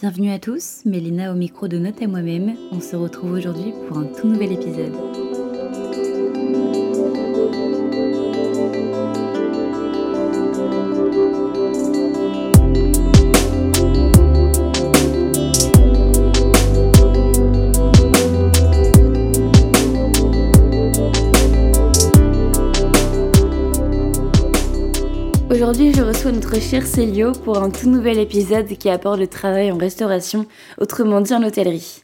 Bienvenue à tous, Mélina au micro de Note et moi-même. On se retrouve aujourd'hui pour un tout nouvel épisode. Aujourd'hui, je reçois notre cher Célio pour un tout nouvel épisode qui apporte le travail en restauration, autrement dit en hôtellerie.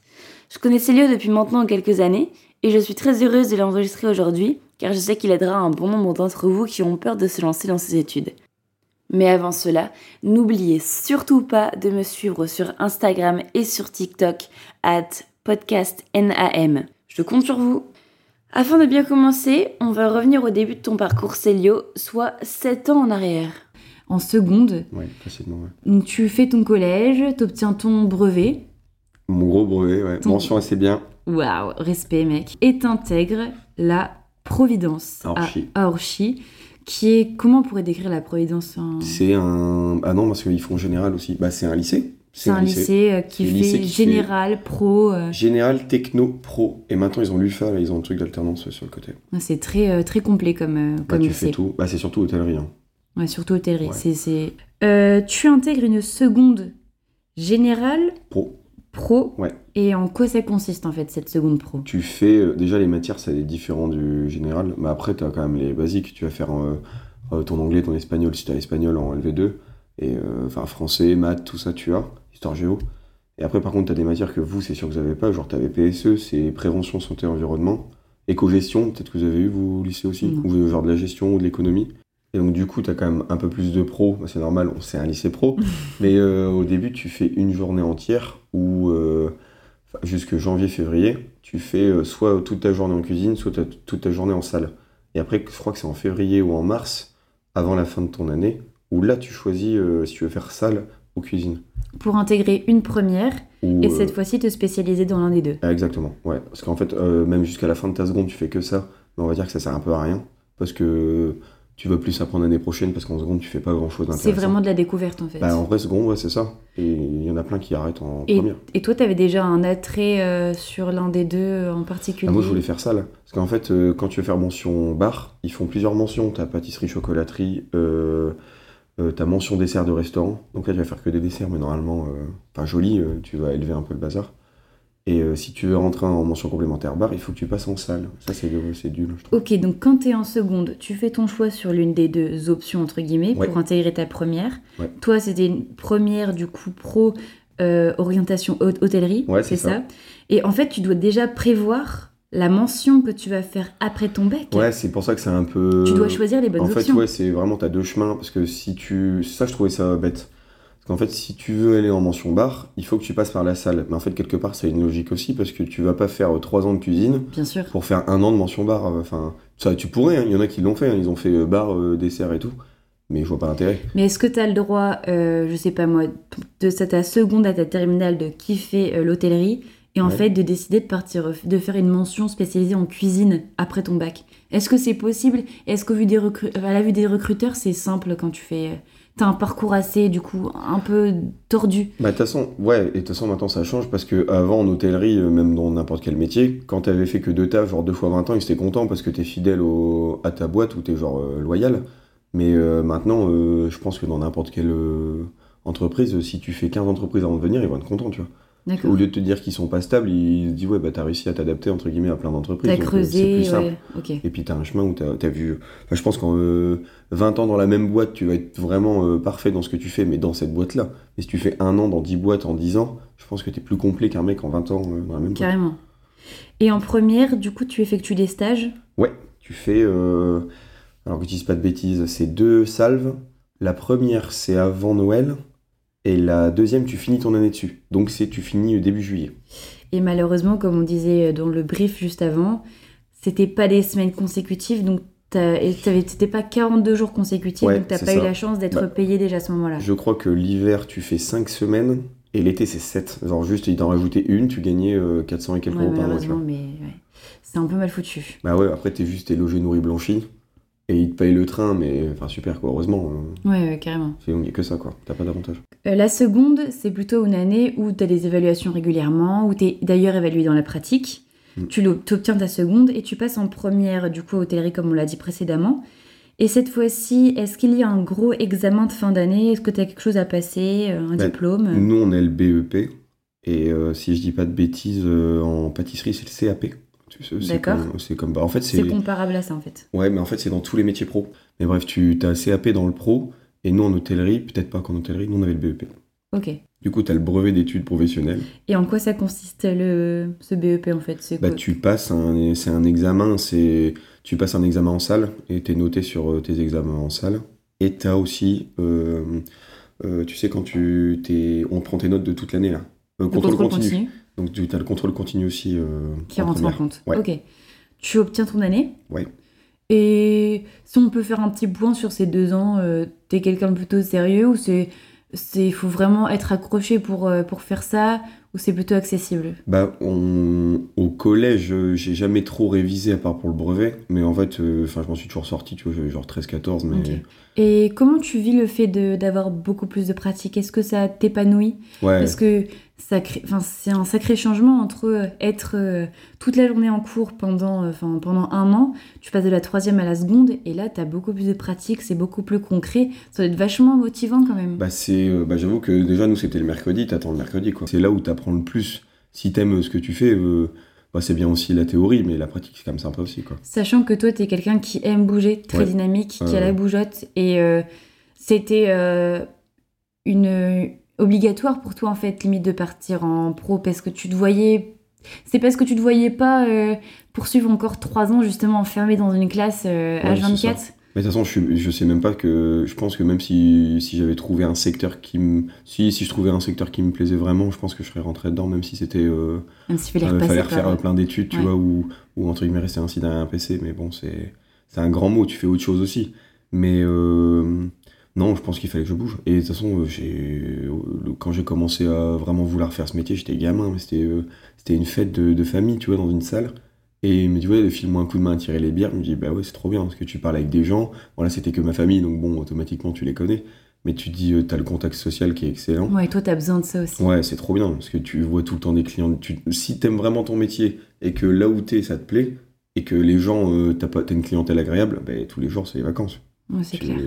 Je connais Célio depuis maintenant quelques années et je suis très heureuse de l'enregistrer aujourd'hui car je sais qu'il aidera un bon nombre d'entre vous qui ont peur de se lancer dans ces études. Mais avant cela, n'oubliez surtout pas de me suivre sur Instagram et sur TikTok at podcastnam. Je compte sur vous. Afin de bien commencer, on va revenir au début de ton parcours Célio, soit 7 ans en arrière. En seconde, Oui, facilement. ouais. donc tu fais ton collège, tu obtiens ton brevet. Mon gros brevet, ouais. Ton- Mention assez bien. Waouh, respect mec. Et t'intègres la Providence À Orchy. à Orchy, qui est... Comment on pourrait décrire la Providence en... C'est un. Ah non, parce qu'ils font général aussi. Bah, c'est un lycée. C'est un lycée, euh, qui C'est fait un lycée qui fait- général, pro. euh, Général, techno, pro. Et maintenant, ils ont l'UFA, là, ils ont un truc d'alternance sur le côté. C'est très, euh, très complet comme, Bah, comme tu lycée. fais tout. Bah, c'est surtout hôtellerie. hein. Ouais, surtout hôtellerie. Ouais. c'est Euh, tu intègres une seconde générale Pro. pro. Ouais. Et en quoi ça consiste en fait cette seconde pro? Tu fais. euh, déjà, les matières, c'est différent du général. Mais après, tu as quand même les basiques. Tu vas faire ton anglais, ton espagnol, si tu as l'espagnol en LV2. Et enfin, français, maths, tout ça, tu as. Histoire géo. Et après, par contre, tu as des matières que vous, c'est sûr que vous n'avez pas. Genre, tu avais PSE, c'est prévention, santé, environnement. Éco-gestion, peut-être que vous avez eu, vous, au lycée aussi. Non. Ou genre de la gestion ou de l'économie. Et donc, du coup, tu as quand même un peu plus de pro. Bah, c'est normal, on- c'est un lycée pro. Mais euh, au début, tu fais une journée entière où, euh, jusque janvier-février, tu fais euh, soit toute ta journée en cuisine, soit toute ta journée en salle. Et après, je crois que c'est en février ou en mars, avant la fin de ton année, où là, tu choisis euh, si tu veux faire salle ou cuisine. Pour intégrer une première Ou, et euh, cette fois-ci te spécialiser dans l'un des deux. Exactement, ouais. Parce qu'en fait, euh, même jusqu'à la fin de ta seconde, tu fais que ça. Mais on va dire que ça sert un peu à rien. Parce que tu vas plus apprendre l'année prochaine, parce qu'en seconde, tu fais pas grand-chose d'intéressant. C'est vraiment de la découverte en fait. Bah, en vrai, seconde, ouais, c'est ça. Et il y en a plein qui arrêtent en et, première. et toi, tu avais déjà un attrait euh, sur l'un des deux euh, en particulier? Ah, moi, je voulais faire salle. Parce qu'en fait, euh, quand tu veux faire mention bar, ils font plusieurs mentions. T'as pâtisserie, chocolaterie, euh, euh, t'as mention dessert de restaurant. Donc là, tu vas faire que des desserts, mais normalement, euh, enfin, joli, euh, tu vas élever un peu le bazar. Et si tu veux rentrer en mention complémentaire bar, il faut que tu passes en salle. Ça, c'est c'est nul, je trouve. Ok, donc quand tu es en seconde, tu fais ton choix sur l'une des deux options, entre guillemets, Ouais. pour intégrer ta première. Ouais. Toi, c'était une première, du coup, pro orientation hôte- hôtellerie, Ouais, c'est c'est ça. ça? Et en fait, tu dois déjà prévoir la mention que tu vas faire après ton bec. Ouais, c'est pour ça que c'est un peu. Tu dois choisir les bonnes En fait, options. ouais, c'est vraiment, t'as deux chemins. Parce que si tu. Ça, je trouvais ça bête. Parce qu'en fait, si tu veux aller en mention bar, il faut que tu passes par la salle. Mais en fait, quelque part, c'est une logique aussi. Parce que tu vas pas faire trois ans de cuisine Bien sûr. pour faire un an de mention bar. euh, Enfin, ça, tu pourrais. hein, Il y en a qui l'ont fait. hein, Ils ont fait euh, bar, euh, dessert et tout. Mais je vois pas l'intérêt. Mais est-ce que tu as le droit, euh, je sais pas moi, de ta seconde à ta terminale de kiffer euh, l'hôtellerie et en Ouais. fait de décider de partir, de faire une mention spécialisée en cuisine après ton bac Est-ce que c'est possible? Est-ce qu'au vu des à la vue des recruteurs, c'est simple quand tu fais. euh, T'as un parcours assez, du coup, un peu tordu? Bah, de toute façon, ouais, et de toute façon, maintenant ça change parce que avant en hôtellerie, euh, même dans n'importe quel métier, quand t'avais fait que deux tafs, genre deux fois 20 ans, ils étaient contents parce que t'es fidèle au, à ta boîte ou t'es genre euh, loyal. Mais euh, maintenant, euh, je pense que dans n'importe quelle entreprise, si tu fais 15 entreprises avant de venir, ils vont être contents, tu vois. Au lieu de te dire qu'ils sont pas stables, ils se disent, ouais, bah t'as réussi à t'adapter entre guillemets à plein d'entreprises. T'as euh, c'est creusé, plus ouais. Et puis t'as un chemin où t'as as vu. Enfin, je pense qu'en euh, 20 ans dans la même boîte, tu vas être vraiment euh, parfait dans ce que tu fais, mais dans cette boîte-là. Mais si tu fais un an dans 10 boîtes en 10 ans, je pense que t'es plus complet qu'un mec en 20 ans euh, dans la même boîte. Carrément. Et en première, du coup, tu effectues des stages? Ouais, tu fais. alors que je dise pas de bêtises, c'est deux salves. La première, c'est avant Noël. Et la deuxième, tu finis ton année dessus. Donc c'est tu finis euh, début juillet. Et malheureusement, comme on disait dans le brief juste avant, c'était pas des semaines consécutives, donc c'était pas 42 jours consécutifs, Ouais, donc t'as pas eu la chance d'être Bah, payé déjà à ce moment-là. Je crois que l'hiver, tu fais 5 semaines. Et l'été, c'est 7. Genre juste, ils t'en rajoutaient une, tu gagnais euh, 400 et quelques Ouais, euros par mois. mais ouais. c'est un peu mal foutu. Bah ouais, après, t'es juste t'es logé, nourri, blanchi. Et ils te payent le train, mais enfin super quoi, heureusement. euh, Ouais, ouais, carrément. c'est- Il n'y a que ça quoi, t'as pas d'avantage. Euh, la seconde, c'est plutôt une année où tu as des évaluations régulièrement, où tu es d'ailleurs évalué dans la pratique. Mm. Tu obtiens ta seconde et tu passes en première, du coup, à hôtellerie, comme on l'a dit précédemment. Et cette fois-ci, est-ce qu'il y a un gros examen de fin d'année? Est-ce que tu as quelque chose à passer euh, Un Bah, diplôme? Nous on a le BEP, et euh, si je dis pas de bêtises, euh, en pâtisserie c'est le CAP. D'accord. C'est comme, bah, en fait C'est comparable à ça, en fait. Ouais, mais en fait c'est dans tous les métiers pro. Mais bref, tu as CAP dans le pro, et nous en hôtellerie, peut-être pas qu'en hôtellerie, nous on avait le BEP. Ok. Du coup, tu as le brevet d'études professionnelles. Et en quoi ça consiste, le, ce BEP, en fait? Bah, tu passes un, c'est un examen, c'est tu passes un examen en salle et tu es noté sur euh, tes examens en salle. Et tu as aussi, euh, euh, tu sais, quand tu t'es, on prend tes notes de toute l'année là. Euh, Le contrôle, contrôle continu. continu Donc tu as le contrôle continu aussi. euh, qui en rentre en compte. Ouais. Ok. Tu obtiens ton année. Ouais. Et si on peut faire un petit point sur ces deux ans, euh, t'es quelqu'un de plutôt sérieux ou c'est c'est faut vraiment être accroché pour euh, pour faire ça ou c'est plutôt accessible? Bah, on, au collège, euh, j'ai jamais trop révisé à part pour le brevet, mais en fait, euh, enfin, je m'en suis toujours sorti, tu vois, j'avais genre 13-14, mais Ok. Et comment tu vis le fait d'avoir beaucoup plus de pratique Est-ce que ça t'épanouit? Ouais. Parce que enfin, c'est un sacré changement entre euh, être euh, toute la journée en cours pendant, euh, enfin, pendant un an, tu passes de la troisième à la seconde, et là, tu as beaucoup plus de pratique, c'est beaucoup plus concret. Ça doit être vachement motivant quand même. Bah c'est, bah j'avoue que déjà nous c'était le mercredi, t'attends le mercredi quoi. C'est là où t'apprends le plus. Si t'aimes ce que tu fais, euh, bah, c'est bien aussi la théorie, mais la pratique c'est quand même sympa aussi quoi. Sachant que toi, tu es quelqu'un qui aime bouger, très Ouais. dynamique, qui a la bougeotte, et c'était une obligatoire pour toi, en fait, limite de partir en pro, parce que tu te voyais. C'est parce que tu te voyais pas euh, poursuivre encore trois ans justement enfermé dans une classe euh, Ouais, c'est H24 Mais de toute façon, je, sais même pas que. Je pense que même si, si j'avais trouvé un secteur qui me. Si, si je trouvais un secteur qui me plaisait vraiment, je pense que je serais rentré dedans, même si c'était. Euh, Même s'il fallait euh, fallait refaire plein d'études, tu Ouais. vois, ou, ou entre guillemets rester ainsi derrière un PC, mais bon, c'est. C'est un grand mot, tu fais autre chose aussi. Mais. euh, non, je pense qu'il fallait que je bouge. Et de toute façon, euh, euh, quand j'ai commencé à vraiment vouloir faire ce métier, j'étais gamin, mais c'était, euh, c'était une fête de, de famille, tu vois, dans une salle. Et il me dit, ouais, file-moi un coup de main à tirer les bières. Je me dis, bah ouais, c'est trop bien, parce que tu parles avec des gens. Voilà, c'était que ma famille, donc bon, automatiquement, tu les connais. Mais tu dis, t'as le contact social qui est excellent. Ouais, toi, t'as besoin de ça aussi. Ouais, c'est trop bien, parce que tu vois tout le temps des clients. Tu, si t'aimes vraiment ton métier, et que là où t'es, ça te plaît, et que les gens, euh, t'as, pas, t'as une clientèle agréable, ben, tous les jours, c'est les vacances. Ouais, c'est Tu- clair.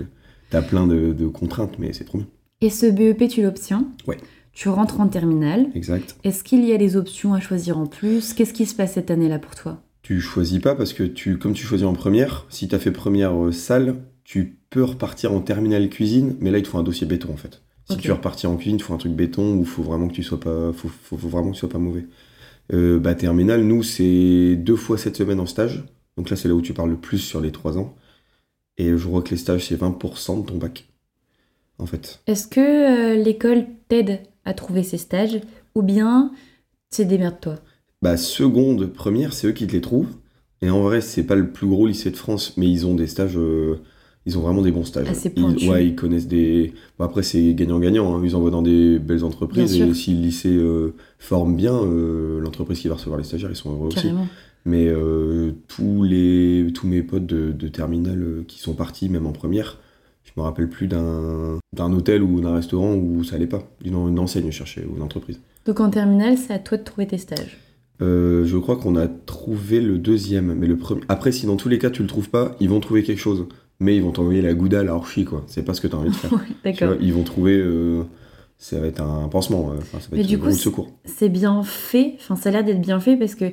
T'as plein de, de contraintes, mais c'est trop bien. Et ce BEP, tu l'obtiens Ouais. Tu rentres en terminale. Exact. Est-ce qu'il y a des options à choisir en plus? Qu'est-ce qui se passe cette année-là pour toi? Tu choisis pas parce que tu, comme tu choisis en première, si t'as fait première euh, salle, tu peux repartir en terminale cuisine, mais là il te faut un dossier béton en fait. Si tu veux repartir en cuisine, il faut un truc béton ou faut vraiment que tu sois pas, faut, faut- faut vraiment que tu sois pas mauvais. Euh, bah terminale, nous c'est deux fois cette semaine en stage, donc là c'est là où tu parles le plus sur les trois ans. Et je crois que les stages c'est 20% de ton bac, en fait. Est-ce que euh, l'école t'aide à trouver ces stages Ou bien c'est démerde-toi Bah, seconde, première, c'est eux qui te les trouvent. Et en vrai, c'est pas le plus gros lycée de France, mais ils ont des stages. euh, ils ont vraiment des bons stages. Assez Ils- ouais, ils connaissent des. Bon, après, c'est gagnant-gagnant. hein. Ils envoient dans des belles entreprises. Bien et sûr. si le lycée euh, forme bien, l'entreprise qui va recevoir les stagiaires, ils sont heureux aussi. Mais euh, tous, les, tous mes potes de, de terminale euh, qui sont partis, même en première, je me rappelle plus d'un hôtel ou d'un restaurant où ça allait pas. D'une une enseigne chercher ou une entreprise. Donc en terminale, c'est à toi de trouver tes stages. Euh, je crois qu'on a trouvé le deuxième, mais le premier. Après, si dans tous les cas tu le trouves pas, ils vont trouver quelque chose. Mais ils vont t'envoyer la gouda, la orchi, quoi. C'est pas ce que t'as envie de faire. Ouais, Tu D'accord. vois, ils vont trouver. euh, ça va être un pansement. euh, ça va Mais être du coup, secours. C'est bien fait, enfin ça a l'air d'être bien fait parce que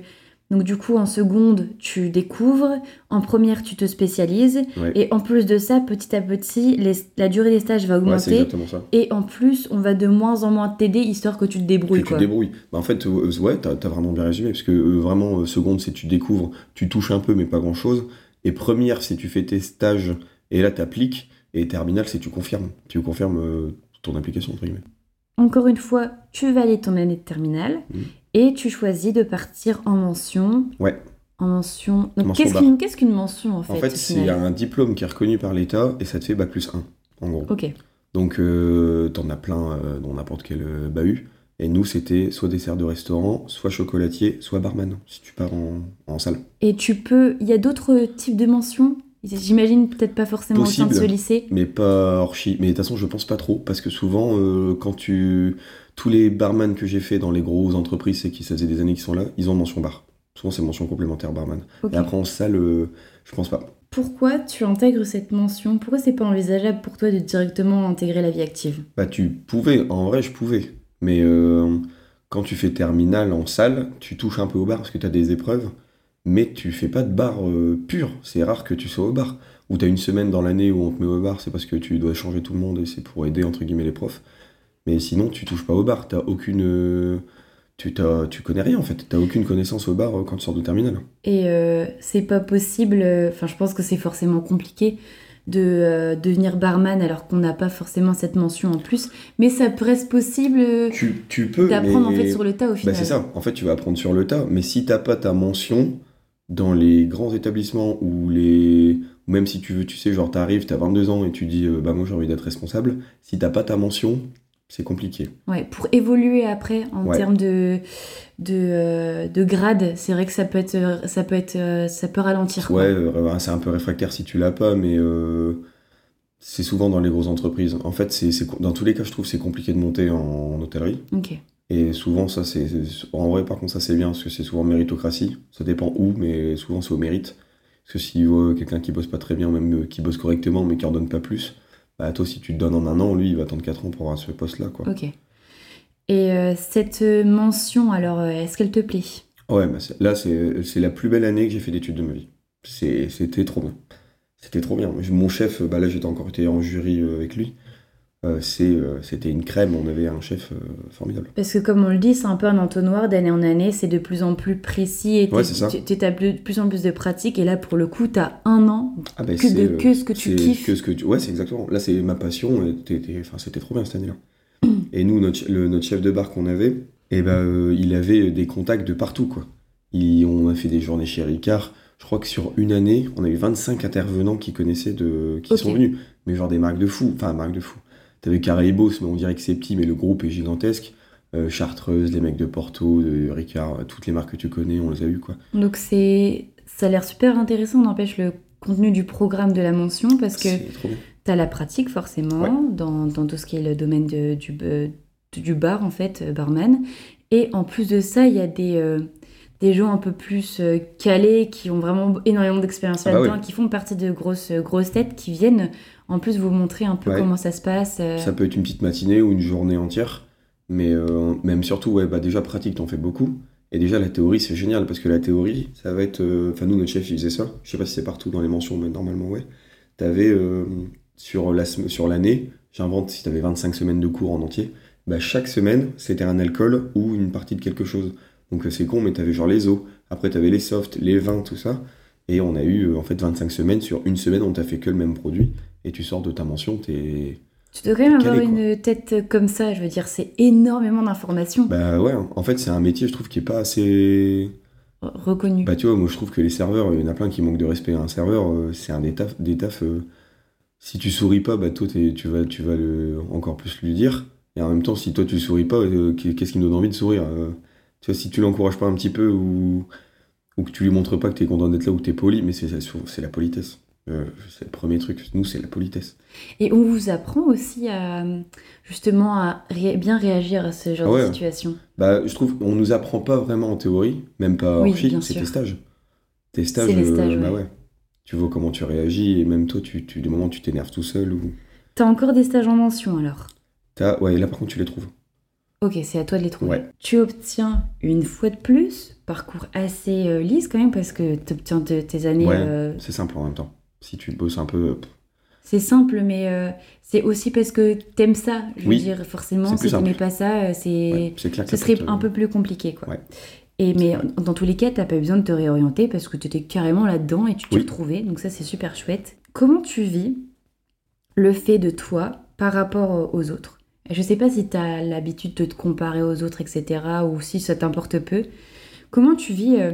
donc du coup en seconde tu découvres, en première tu te spécialises Ouais. et en plus de ça petit à petit les- la durée des stages va augmenter exactement ça. et en plus on va de moins en moins t'aider histoire que tu te débrouilles que tu te débrouilles. Bah, en fait, euh, ouais, t'as as vraiment bien résumé, parce que euh, vraiment, euh, seconde, c'est tu découvres, tu touches un peu, mais pas grand-chose. Et première, c'est tu fais tes stages, et là, t'appliques. Et terminale, c'est tu confirmes. Tu confirmes euh, ton application, entre guillemets. Encore une fois, tu valides ton année de terminale Mhm. Et tu choisis de partir en mention. Ouais. En mention. Donc qu'est-ce qu'une mention en fait En fait, c'est un diplôme qui est reconnu par l'État, et ça te fait Bac plus 1, en gros. Ok. Donc, euh, t'en as plein euh, dans n'importe quel euh, bahut. Et nous, c'était soit dessert de restaurant, soit chocolatier, soit barman, si tu pars en, en salle. Et tu peux. Il y a d'autres types de mentions? J'imagine peut-être pas forcément au sein de ce Possible. lycée. Mais pas archi. Mais de toute façon, je pense pas trop. Parce que souvent, euh, quand tu. Tous les barman que j'ai fait dans les grosses entreprises, c'est qui ça faisait des années qu'ils sont là, ils ont mention bar. Souvent, c'est mention complémentaire barman. Et après, en salle, euh, je pense pas. Pourquoi tu intègres cette mention? Pourquoi c'est pas envisageable pour toi de directement intégrer la vie active? Bah, tu pouvais. En vrai, je pouvais. Mais euh, quand tu fais terminale en salle, tu touches un peu au bar parce que tu as des épreuves. Mais tu fais pas de bar euh, pur. C'est rare que tu sois au bar. Ou tu as une semaine dans l'année où on te met au bar, c'est parce que tu dois changer tout le monde et c'est pour aider, entre guillemets, les profs. Mais sinon, tu touches pas au bar. T'as aucune. euh, tu, t'as- tu connais rien en fait. T'as aucune connaissance au bar euh, quand tu sors de terminale. Et euh, c'est pas possible, euh, enfin je pense que c'est forcément compliqué de euh, devenir barman alors qu'on n'a pas forcément cette mention en plus, mais ça reste possible Tu, tu peux. d'apprendre mais... en fait sur le tas au Bah, final. c'est ça. En fait, tu vas apprendre sur le tas. Mais si t'as pas ta mention dans les grands établissements ou les. Même si tu veux, tu sais, genre t'arrives, t'as 22 ans et tu dis, euh, bah moi j'ai envie d'être responsable. Si t'as pas ta mention, c'est compliqué. Ouais, pour évoluer après en Ouais. termes de, de, euh, de grade, c'est vrai que ça peut être, euh, ça peut être, euh, ça peut ralentir. quoi. Ouais, c'est un peu réfractaire si tu l'as pas, mais euh, c'est souvent dans les grosses entreprises. En fait, c'est, dans tous les cas, je trouve que c'est compliqué de monter en, en hôtellerie. Ok. Et souvent, ça, c'est. En vrai, par contre, ça, c'est bien, parce que c'est souvent méritocratie. Ça dépend où, mais souvent, c'est au mérite. Parce que voit quelqu'un qui bosse pas très bien, même euh, qui bosse correctement, mais qui en donne pas plus, bah, toi, si tu te donnes en un an, lui, il va attendre 4 ans pour avoir ce poste-là, quoi. Ok. Et euh, cette mention, alors, euh, est-ce qu'elle te plaît? Ouais, bah, c'est- là, c'est c'est la plus belle année que j'ai fait d'études de ma vie. C'est- C'était trop bien. C'était trop bien. Mon chef, bah là, j'étais encore été en jury euh, avec lui. Euh, euh, C'était une crème, on avait un chef euh, formidable. Parce que comme on le dit, c'est un peu un entonnoir d'année en année, c'est de plus en plus précis et Ouais, tu as de plus en plus de pratique. Et là, pour le coup, tu as un an Ah, bah, que, de, que ce que tu kiffes. que ce que tu... Ouais, c'est exactement. Là, c'est ma passion. enfin, c'était trop bien cette année-là. et nous, notre, le- notre chef de bar qu'on avait, eh ben, il avait des contacts de partout. Quoi. Il- on a fait des journées chez Ricard. Je crois que sur une année, on a eu 25 intervenants qui connaissaient de, qui sont venus. Mais genre des marques de fous. Enfin, marques de fous. T'avais Caraïbos, mais on dirait que c'est petit, mais le groupe est gigantesque. Euh, Chartreuse, les mecs de Porto, de Ricard, toutes les marques que tu connais, on les a eues. Quoi. Donc c'est, ça a l'air super intéressant, n'empêche le contenu du programme de la mention, parce que tu as la pratique forcément Ouais. dans, dans tout ce qui est le domaine de- du, euh, du bar, en fait, euh, barman. Et en plus de ça, il y a des, euh, des gens un peu plus euh, calés qui ont vraiment énormément d'expérience Ah bah là-dedans, oui. qui font partie de grosses, grosses têtes qui viennent en plus vous montrer un peu Ouais. comment ça se passe. euh. Ça peut être une petite matinée ou une journée entière, mais euh, même surtout, ouais, bah déjà pratique, t'en fais beaucoup. Et déjà la théorie, c'est génial parce que la théorie, ça va être. euh, Enfin, nous, notre chef, il faisait ça. Je sais pas si c'est partout dans les mentions, mais normalement, ouais. T'avais euh, sur l'année, j'invente, si t'avais 25 semaines de cours en entier, bah chaque semaine, c'était un alcool ou une partie de quelque chose. Donc c'est con, mais t'avais genre les eaux, après t'avais les softs, les vins, tout ça. Et on a eu en fait 25 semaines. Sur une semaine, on t'a fait que le même produit. Et tu sors de ta mention, t'es. Tu dois quand même avoir quoi. une tête comme ça, je veux dire, c'est énormément d'informations Bah ouais, en fait, c'est un métier, je trouve, qui est pas assez. reconnues. Bah tu vois, moi je trouve que les serveurs, il y en a plein qui manquent de respect. Un serveur, euh, c'est un des tafs. Des tafs euh, si tu souris pas, bah toi, tu vas, tu vas le, encore plus lui dire. Et en même temps, si toi tu souris pas, euh, qu'est-ce qui nous donne envie de sourire euh, Tu vois, si tu l'encourages pas un petit peu ou, ou que tu lui montres pas que t'es content d'être là ou que t'es poli, mais c'est la politesse. Euh, c'est le premier truc. Nous, c'est la politesse. Et on vous apprend aussi à justement à ré- bien réagir à ce genre Ah ouais. de situation. Bah, je trouve qu'on nous apprend pas vraiment en théorie, même pas Oui, archi, bien c'est tes stages. Tes stages, euh, stages, bah ouais. ouais. Tu vois comment tu réagis et même toi, tu, tu, des moments tu t'énerves tout seul ou. T'as encore des stages en mention alors? T'as- Ouais, là par contre, tu les trouves. Ok, c'est à toi de les trouver. Ouais. Tu obtiens une fois de plus, parcours assez euh, lisse quand même parce que tu obtiens de- tes années. Ouais. euh, C'est simple en même temps. Si tu bosses un peu. c'est simple, mais euh, c'est aussi parce que t'aimes ça. Je veux Oui. dire, forcément, si t'aimais simple. pas ça, euh, c'est. ouais, clair Ce serait te- un peu plus compliqué, quoi. Ouais. Et mais dans tous les cas, t'as pas besoin de te réorienter parce que tu étais carrément là-dedans et tu t'y Oui. retrouvais. Donc ça, c'est super chouette. Comment tu vis le fait de toi par rapport aux autres? Je sais pas si tu as l'habitude de te comparer aux autres, etc. ou si ça t'importe peu. Comment tu vis euh,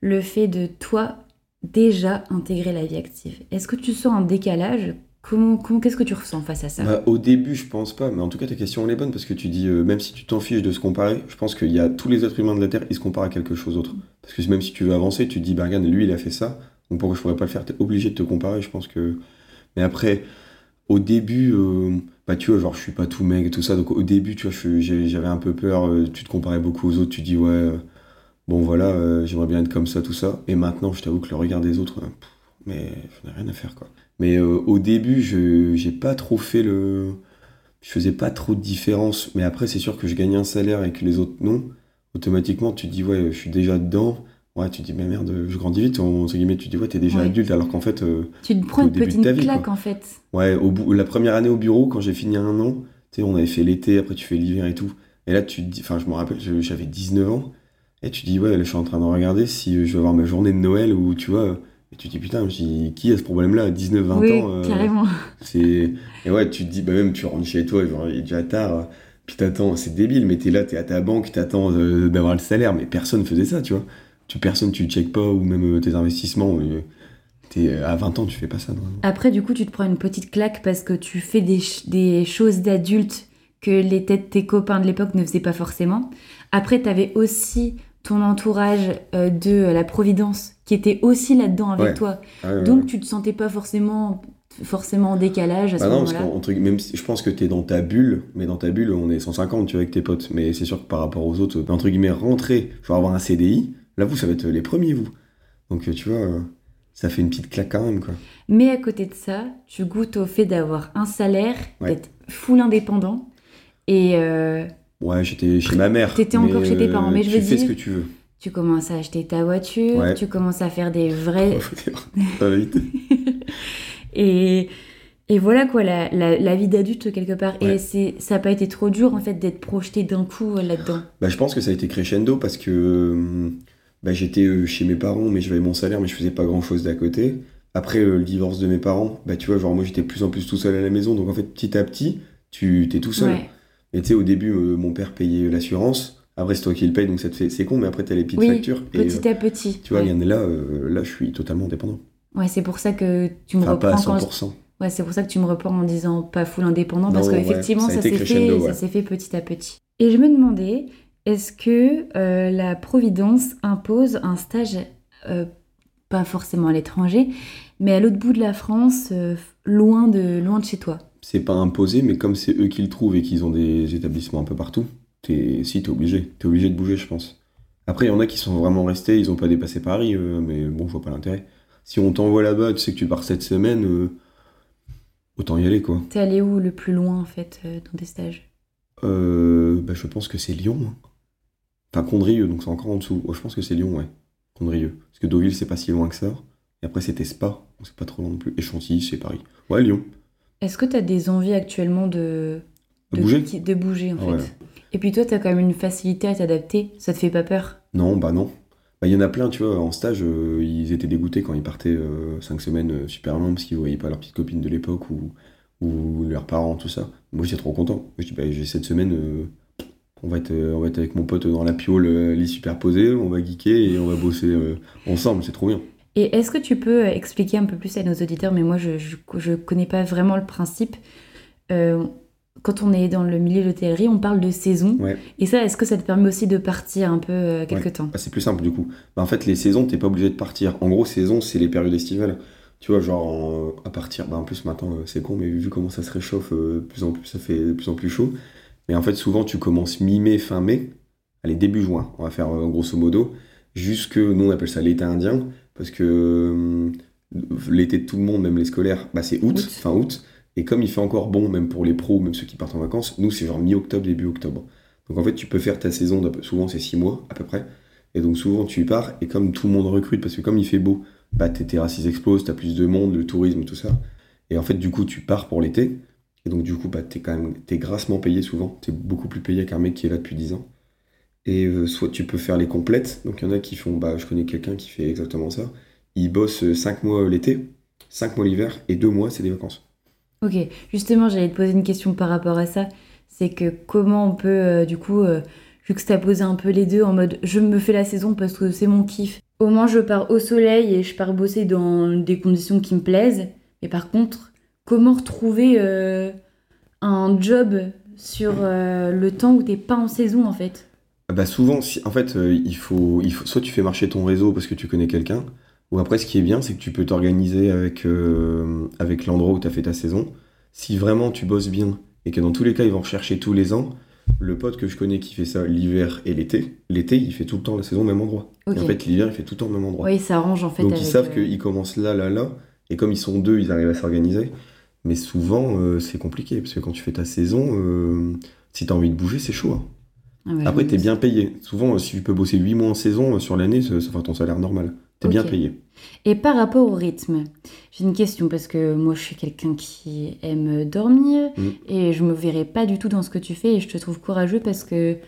le fait de toi déjà intégrer la vie active Est-ce que tu sens un décalage? Comment, comment qu'est-ce que tu ressens face à ça? Bah, au début, je pense pas, mais en tout cas, ta question elle est bonne parce que tu dis, euh, même si tu t'en fiches de se comparer, je pense qu'il y a tous les êtres humains de la Terre, ils se comparent à quelque chose d'autre. Parce que même si tu veux avancer, tu te dis, bah regarde, lui il a fait ça, Donc pourquoi je pourrais pas le faire? T'es obligé de te comparer, je pense que. Mais après, au début, euh, bah tu vois, genre je suis pas tout mec et tout ça, donc au début, tu vois, j'avais un peu peur, euh, tu te comparais beaucoup aux autres, tu dis ouais, bon voilà, euh, j'aimerais bien être comme ça, tout ça. Et maintenant, je t'avoue que le regard des autres, pff, mais je n'ai rien à faire quoi. Mais euh, au début, je j'ai pas trop fait le. Je faisais pas trop de différence, mais après, c'est sûr que je gagnais un salaire et que les autres non. Automatiquement, tu te dis ouais, je suis déjà dedans. Ouais, tu te dis, mais merde, je grandis vite, entre guillemets, tu te dis, ouais, t'es déjà Ouais. adulte, alors qu'en fait, euh, Tu te prends une petite vie, claque quoi. en fait. Ouais, au bout, la première année au bureau, quand j'ai fini un an, tu sais, on avait fait l'été, après tu fais l'hiver et tout. Et là, tu te dis, enfin, je me rappelle, j'avais 19 ans, et tu dis, ouais, là, je suis en train de regarder si je vais avoir ma journée de Noël ou tu vois. Et tu te dis, putain, qui a ce problème-là? à 19, 20 oui, ans euh, carrément. C'est. Et ouais, tu te dis, bah même, tu rentres chez toi, genre, il est déjà tard, puis t'attends, c'est débile, mais t'es là, t'es à ta banque, t'attends euh, d'avoir le salaire, mais personne faisait ça, tu vois. Tu, personne, tu checkes pas, ou même euh, tes investissements. t'es, à 20 ans, tu fais pas ça, normalement. Après, du coup, tu te prends une petite claque parce que tu fais des, des choses d'adultes que les têtes tes copains de l'époque ne faisaient pas forcément. Après, tu avais aussi ton entourage euh, de la Providence qui était aussi là-dedans avec Ouais. toi. Ah, ouais, Donc, ouais. tu te sentais pas forcément, forcément en décalage à ce Bah non, parce moment-là. même si je pense que t'es dans ta bulle, mais dans ta bulle, on est 150, tu vois, avec tes potes. Mais c'est sûr que par rapport aux autres, entre guillemets, rentrer, vais avoir un CDI, là, vous, ça va être les premiers, vous. Donc, euh, tu vois, euh, ça fait une petite claque quand même, quoi. Mais à côté de ça, tu goûtes au fait d'avoir un salaire, d'être full indépendant. Et euh, Ouais, j'étais chez ma mère. T'étais encore chez tes parents, mais je tu veux fais dire- ce que tu veux. tu commences à acheter ta voiture, Ouais. tu commences à faire des vrais... Et, et voilà quoi, la, la, la vie d'adulte quelque part. Et c'est, ça n'a pas été trop dur en fait d'être projeté d'un coup euh, là-dedans. Bah, je pense que ça a été crescendo parce que euh, bah, j'étais euh, chez mes parents, mais j'avais mon salaire, mais je faisais pas grand chose d'à côté. Après le divorce de mes parents, bah, tu vois, genre moi j'étais de plus en plus tout seul à la maison, donc en fait petit à petit, tu t'es tout seul. Ouais. Et tu sais, au début, euh, mon père payait l'assurance. Après, c'est toi qui le payes, donc ça te fait... c'est con, mais après, t'as les petites Oui, factures. Et, Petit à petit. euh, tu vois, ouais. Là, euh, là, je suis totalement indépendant. Ouais, c'est pour ça que tu me Enfin, pas à reprends quand 100%. Ouais, c'est pour ça que tu me reprends en disant pas full indépendant, parce ouais, qu'effectivement, ça a ça, été s'est crescendo, fait, ouais. ça s'est fait petit à petit. Et je me demandais, est-ce que euh, la Providence impose un stage, euh, pas forcément à l'étranger, mais à l'autre bout de la France, euh, loin, de, loin de chez toi? C'est pas imposé, mais comme c'est eux qui le trouvent et qu'ils ont des établissements un peu partout, t'es... si, t'es obligé. T'es obligé de bouger, je pense. Après, il y en a qui sont vraiment restés, ils ont pas dépassé Paris, euh, mais bon, je vois pas l'intérêt. Si on t'envoie là-bas, tu sais que tu pars cette semaine, euh, autant y aller, quoi. T'es allé où le plus loin en fait euh, dans tes stages? Euh, bah, je pense que c'est Lyon. hein. Enfin, Condrieu, donc c'est encore en dessous. Ouais, je pense que c'est Lyon, ouais. Condrieu. Parce que Deauville, c'est pas si loin que ça. Et après, c'était Spa, c'est pas trop loin non plus. Et Chantilly, c'est Paris. Ouais, Lyon. Est-ce que t'as des envies actuellement de, De bouger de bouger en Ah ouais. fait? Et puis toi, t'as quand même une facilité à t'adapter, ça te fait pas peur? Non, bah non. Bah, il y en a plein, tu vois, en stage, euh, ils étaient dégoûtés quand ils partaient 5 semaines euh, super loin parce qu'ils voyaient pas leur petite copine de l'époque ou, ou leurs parents, tout ça. Moi, j'étais trop content. Moi, je dis, bah, j'ai cette semaine, euh, on, va être, euh, on va être avec mon pote dans la piole, euh, lit superposé, on va geeker et on va bosser euh, ensemble, c'est trop bien. Et est-ce que tu peux expliquer un peu plus à nos auditeurs, mais moi je, je connais pas vraiment le principe. Euh, quand on est dans le milieu de l'hôtellerie, on parle de saison. Ouais. Et ça, est-ce que ça te permet aussi de partir un peu euh, quelque Ouais. temps? Bah, c'est plus simple du coup. Bah, en fait, les saisons, t'es pas obligé de partir. En gros, saison, c'est les périodes estivales. Tu vois, genre en- à partir. Bah, en plus, maintenant, euh, c'est con, mais vu comment ça se réchauffe, euh, plus en plus, ça fait de plus en plus chaud. Mais en fait, souvent, tu commences mi-mai, fin mai. Allez, début juin, on va faire euh, grosso modo. Jusque, nous, on appelle ça l'été indien. Parce que euh, l'été de tout le monde, même les scolaires, bah, c'est août, Août. fin août. Et comme il fait encore bon, même pour les pros, même ceux qui partent en vacances, nous, c'est genre mi-octobre, début octobre. Donc en fait, tu peux faire ta saison, souvent c'est 6 mois à peu près. Et donc souvent tu y pars, et comme tout le monde recrute, parce que comme il fait beau, bah tes terrasses ils explosent, t'as plus de monde, le tourisme, tout ça. Et en fait, du coup, tu pars pour l'été. Et donc du coup, bah, t'es quand même t'es grassement payé souvent. T'es beaucoup plus payé qu'un mec qui est là depuis 10 ans. Et euh, soit tu peux faire les complètes. Donc il y en a qui font, bah je connais quelqu'un qui fait exactement ça. Il bosse 5 mois l'été, 5 mois l'hiver, et 2 mois c'est des vacances. Ok, justement, j'allais te poser une question par rapport à ça. C'est que comment on peut, euh, du coup, euh, juxtaposer un peu les deux en mode je me fais la saison parce que c'est mon kiff. Au moins, je pars au soleil et je pars bosser dans des conditions qui me plaisent. Mais par contre, comment retrouver euh, un job sur euh, le temps où t'es pas en saison en fait? Bah souvent, si, en fait, euh, il, faut, il faut, soit tu fais marcher ton réseau parce que tu connais quelqu'un, Ou après, ce qui est bien, c'est que tu peux t'organiser avec, euh, avec l'endroit où tu as fait ta saison. Si vraiment tu bosses bien et que dans tous les cas, ils vont rechercher tous les ans, le pote que je connais qui fait ça l'hiver et l'été, l'été, il fait tout le temps la saison au même endroit. Et en fait, l'hiver, il fait tout le temps au même endroit. Oui, ça arrange en fait. Donc avec, ils savent euh, qu'ils commencent là, là, là. Et comme ils sont deux, ils arrivent à s'organiser. Mais souvent, euh, c'est compliqué. Parce que quand tu fais ta saison, si tu as envie de bouger, c'est chaud. hein. Ah ouais, Après, oui, tu es bien payé. Souvent, si tu peux bosser 8 mois en saison euh, sur l'année, ça, fera ton salaire normal. Tu es bien payé. Et par rapport au rythme, j'ai une question parce que moi je suis quelqu'un qui aime dormir Mm. et je me verrais pas du tout dans ce que tu fais et je te trouve courageux parce que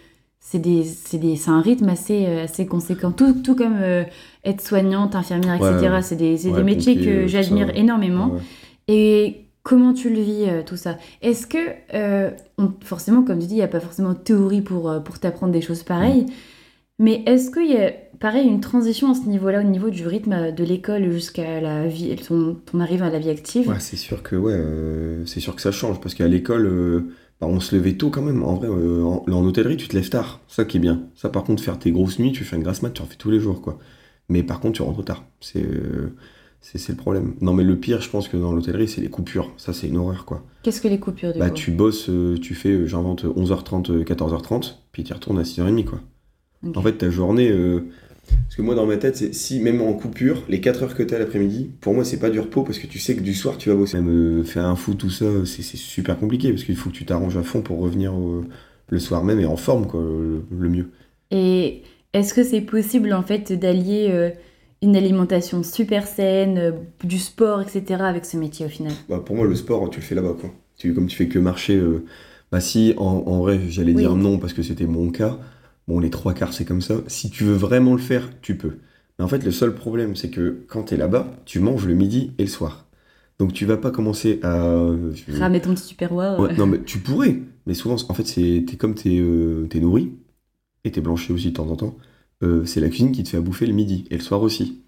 c'est des, des, un rythme assez, euh, assez conséquent. Tout, tout comme euh, être soignante, infirmière, etc. Ouais. C'est des, Ouais, des métiers pompier, que j'admire énormément. Et comment tu le vis, euh, tout ça Est-ce que, euh, on- forcément, comme tu dis, il n'y a pas forcément de théorie pour, euh, pour t'apprendre des choses pareilles, mais est-ce qu'il y a, pareil, une transition à ce niveau-là, au niveau du rythme de l'école jusqu'à la vie, ton, ton arrivée à la vie active? Ouais, c'est sûr que ouais, c'est sûr que ça change parce qu'à l'école, bah, on se levait tôt quand même. En vrai, en, en hôtellerie, tu te lèves tard. Ça qui est bien. Ça, par contre, faire tes grosses nuits, tu fais une grasse mat, tu en fais tous les jours, quoi. Mais par contre, tu rentres tard. C'est c'est le problème. Non, mais le pire, je pense que dans l'hôtellerie, c'est les coupures. Ça, c'est une horreur, quoi. Qu'est-ce que les coupures, du Bah, coup tu bosses, euh, tu fais, euh, j'invente 11h30, euh, 14h30, puis tu retournes à 6h30, quoi. En fait, ta journée. euh, Parce que moi, dans ma tête, c'est si, même en coupure, les 4 heures que tu as l'après-midi, pour moi, c'est pas du repos parce que tu sais que du soir, tu vas bosser. Même euh, faire un foot, tout ça, c'est c'est super compliqué parce qu'il faut que tu t'arranges à fond pour revenir le soir même et en forme, quoi, le, le mieux. Et est-ce que c'est possible, en fait, d'allier euh, une alimentation super saine, euh, du sport, etc., avec ce métier, au final Bah, pour moi, le sport, tu le fais là-bas, quoi. Tu, comme tu fais que marcher. euh, Bah, si, en, en vrai, j'allais Oui. dire non parce que c'était mon cas. Bon, les trois quarts, c'est comme ça. Si tu veux vraiment le faire, tu peux. Mais en fait, le seul problème, c'est que quand tu es là-bas, tu manges le midi et le soir. Donc, tu vas pas commencer à. Ramer ton petit tupperware Ouais, non, mais tu pourrais. Mais souvent, en fait, c'est t'es comme t'es euh, nourri et t'es blanchi aussi de temps en temps. Euh, c'est la cuisine qui te fait à bouffer le midi et le soir aussi.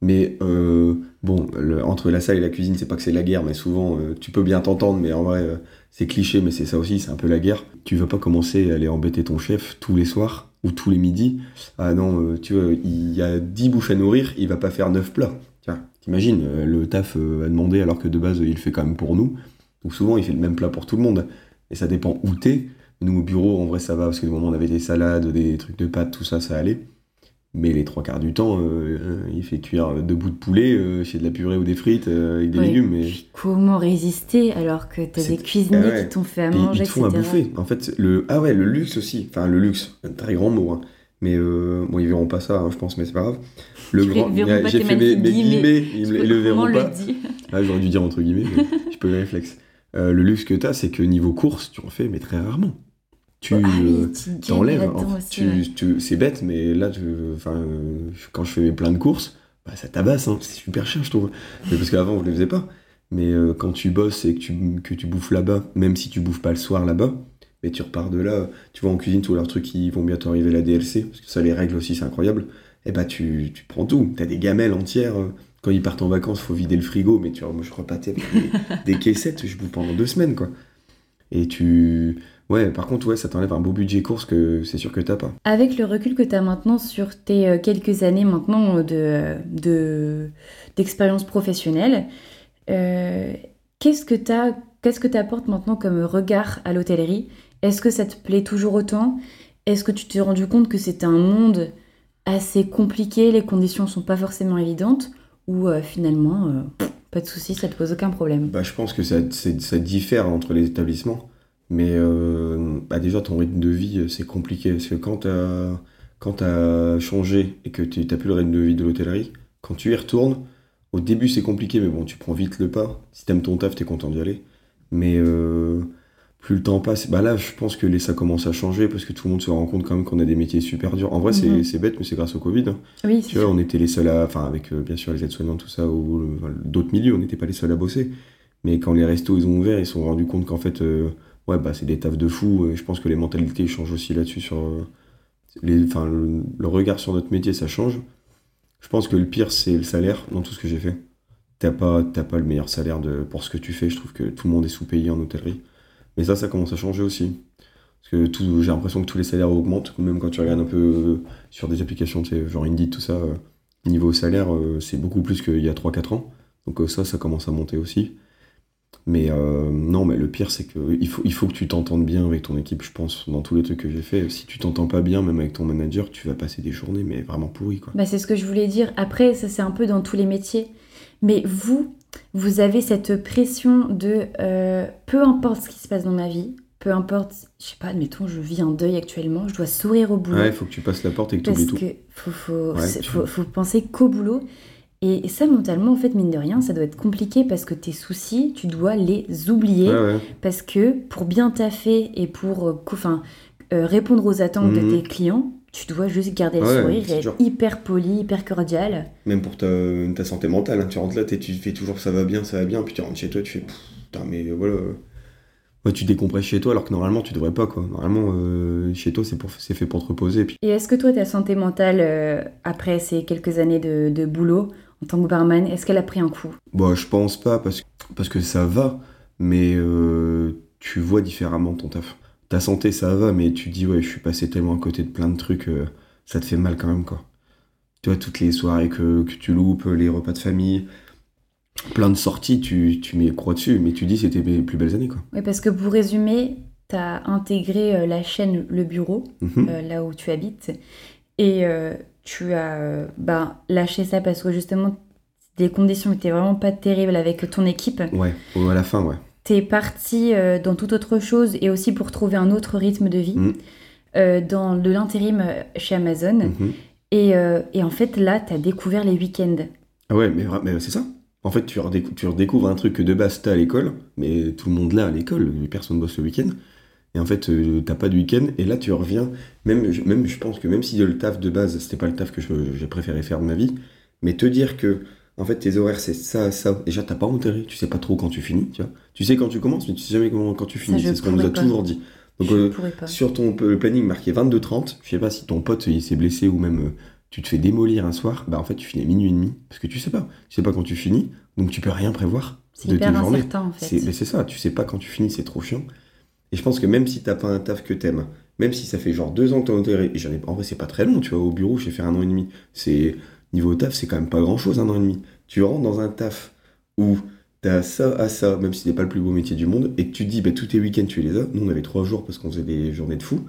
Mais euh, bon, entre la salle et la cuisine, c'est pas que c'est la guerre, mais souvent euh, tu peux bien t'entendre, mais en vrai, c'est cliché, mais c'est ça aussi, c'est un peu la guerre. Tu vas pas commencer à aller embêter ton chef tous les soirs ou tous les midis? Ah non, tu vois, il y a 10 bouches à nourrir, il va pas faire 9 plats. Tiens, t'imagines, le taf à demander alors que de base, il fait quand même pour nous. Donc souvent, il fait le même plat pour tout le monde. Et ça dépend où t'es. Nous, au bureau, en vrai, ça va, parce que du moment on avait des salades, des trucs de pâtes, tout ça, ça allait. Mais les trois quarts du temps, euh, il fait cuire deux bouts de poulet, euh, chez de la purée ou des frites, euh, avec des Ouais. légumes. Mais comment résister alors que t'as des cuisiniers Ah ouais. qui t'ont fait à Puis manger, ils te font à etc. bouffer. En fait, le... ah ouais, le luxe aussi. Enfin, le luxe, un très grand mot. hein. Mais euh, bon, ils verront pas ça, hein, je pense, mais c'est pas grave. Le grand, j'ai fait mes, mes guillemets, ils, me- le verront pas. Ah, j'aurais dû dire entre guillemets, mais pas eu le réflexe. Le luxe que t'as, c'est que niveau course, tu en fais, mais très rarement. Tu Ah oui, euh, t'enlèves. en- ouais. c'est bête, mais là, tu- euh, quand je fais mes plein de courses, bah, ça tabasse, hein. c'est super cher, je trouve. Mais parce qu'avant, je le faisais pas. Mais euh, quand tu bosses et que tu, que tu bouffes là-bas, même si tu bouffes pas le soir là-bas, mais tu repars de là, tu vois en cuisine tous leurs trucs qui vont bientôt arriver la DLC, parce que ça, les règles aussi, c'est incroyable. Et bah, tu, tu prends tout. T'as des gamelles entières. euh, Quand ils partent en vacances, faut vider le frigo, mais tu vois, moi, je repartais avec des, des caissettes, je bouffe pendant deux semaines, quoi. Et tu. Ouais, par contre, ouais, ça t'enlève un beau budget course que c'est sûr que t'as pas. Avec le recul que tu as maintenant sur tes euh, quelques années maintenant euh, de, de, d'expérience professionnelle, euh, qu'est-ce que tu qu'est-ce que apportes maintenant comme regard à l'hôtellerie? Est-ce que ça te plaît toujours autant? Est-ce que tu t'es rendu compte que c'est un monde assez compliqué, les conditions sont pas forcément évidentes? Ou euh, finalement, euh, pas de souci, ça te pose aucun problème? Bah, je pense que ça, ça diffère entre les établissements. Mais euh, bah, déjà, ton rythme de vie, euh, c'est compliqué. Parce que quand t'as quand t'as changé et que tu t'as plus le rythme de vie de l'hôtellerie, quand tu y retournes, au début, c'est compliqué, mais bon, tu prends vite le pas. Si t'aimes ton taf, t'es content d'y aller. Mais euh, plus le temps passe, bah là, je pense que les, ça commence à changer parce que tout le monde se rend compte quand même qu'on a des métiers super durs. En vrai, c'est- Mhm. c'est bête, mais c'est grâce au Covid. hein. Oui, Tu vois, sûr. on était les seuls à. Enfin, avec euh, bien sûr les aides-soignants, tout ça, ou enfin, d'autres milieux, on n'était pas les seuls à bosser. Mais quand les restos ils ont ouvert, ils se sont rendus compte qu'en fait, euh, ouais, bah, c'est des tafs de fous. Et je pense que les mentalités changent aussi là-dessus. Sur, euh, les, enfin, le, regard sur notre métier, ça change. Je pense que le pire, c'est le salaire dans tout ce que j'ai fait. T'as pas, pas le meilleur salaire de, pour ce que tu fais. Je trouve que tout le monde est sous-payé en hôtellerie. Mais ça, ça commence à changer aussi. Parce que tout- j'ai l'impression que tous les salaires augmentent, même quand tu regardes un peu euh, sur des applications, genre Indeed, tout ça. euh, Niveau salaire, c'est beaucoup plus qu'il y a 3-4 ans. Donc ça, ça commence à monter aussi. Mais euh, non, mais le pire, c'est qu'il faut, il faut que tu t'entendes bien avec ton équipe, je pense, dans tous les trucs que j'ai fait. Si tu t'entends pas bien, même avec ton manager, tu vas passer des journées, mais vraiment pourries, quoi. Bah, c'est ce que je voulais dire. Après, ça, c'est un peu dans tous les métiers. Mais vous, vous avez cette pression de euh, peu importe ce qui se passe dans ma vie, peu importe, je sais pas, admettons, je vis un deuil actuellement, je dois sourire au boulot. Ouais, il faut que tu passes la porte et que tu oublies tout. que faut, faut, Ouais, c'est- tu- faut, faut penser qu'au boulot. Et ça, mentalement, en fait, mine de rien, ça doit être compliqué parce que tes soucis, tu dois les oublier. Ouais, ouais. Parce que pour bien taffer et pour euh, enfin, euh, répondre aux attentes de Mhm. tes clients, tu dois juste garder le Ouais, sourire et être hyper poli, hyper cordial. Même pour ta, ta santé mentale, hein. tu rentres là, tu fais toujours ça va bien, ça va bien, puis tu rentres chez toi, tu fais putain, mais voilà. Ouais, tu décompresses chez toi alors que normalement tu devrais pas quoi. Normalement, euh, chez toi c'est pour- c'est fait pour te reposer. Puis... Et est-ce que toi, ta santé mentale, euh, après ces quelques années de, de boulot en tant que barman, est-ce qu'elle a pris un coup? Bon, je pense pas parce que, parce que ça va, mais euh, tu vois différemment ton taf. Ta santé ça va, mais tu dis ouais, je suis passé tellement à côté de plein de trucs, euh, ça te fait mal quand même quoi. Tu vois, toutes les soirées que, que tu loupes, les repas de famille, plein de sorties, tu, tu mets croix dessus, mais tu dis c'était mes plus belles années quoi. Oui, parce que pour résumer, tu as intégré euh, la chaîne Le Bureau, Mhm. là où tu habites, et euh, tu as bah, lâché ça parce que justement, des conditions n'étaient vraiment pas terribles avec ton équipe. Ouais, à la fin, ouais. T'es parti euh, dans toute autre chose et aussi pour trouver un autre rythme de vie Mhm. euh, dans de l'intérim chez Amazon. Mhm. Et, euh, et en fait, là, t'as découvert les week-ends. Ah ouais, mais, mais c'est ça. En fait, tu, redécou- tu redécouvres un truc que de base t'as à l'école, mais tout le monde l'a à l'école, personne bosse le week-end. Et en fait, euh, t'as pas de week-end, et là tu reviens. Même, je- même, je pense que même si le taf de base, c'était pas le taf que j'ai préféré faire de ma vie, mais te dire que, en fait, tes horaires c'est ça, ça. Déjà, t'as pas enterré, tu sais pas trop quand tu finis, tu vois. Tu sais quand tu commences, mais tu sais jamais comment, quand tu finis. C'est ce qu'on nous a pas. toujours dit. Donc, euh, sur ton planning marqué 22-30, je sais pas si ton pote il s'est blessé ou même euh, tu te fais démolir un soir, bah en fait tu finis à minuit et demi parce que tu sais pas, tu sais pas quand tu finis, donc tu peux rien prévoir C'est de hyper incertain, en fait. C'est ça, tu sais pas quand tu finis, c'est trop chiant. Et je pense que même si t'as pas un taf que t'aimes, même si ça fait genre deux ans que t'es enterré, et j'en ai en vrai c'est pas très long, tu vois, au bureau j'ai fait un an et demi, c'est niveau taf c'est quand même pas grand chose un an et demi. Tu rentres dans un taf où t'as ça à ça, même si c'est pas le plus beau métier du monde, et que tu dis bah tous tes week-ends tu les as, nous on avait trois jours parce qu'on faisait des journées de fou,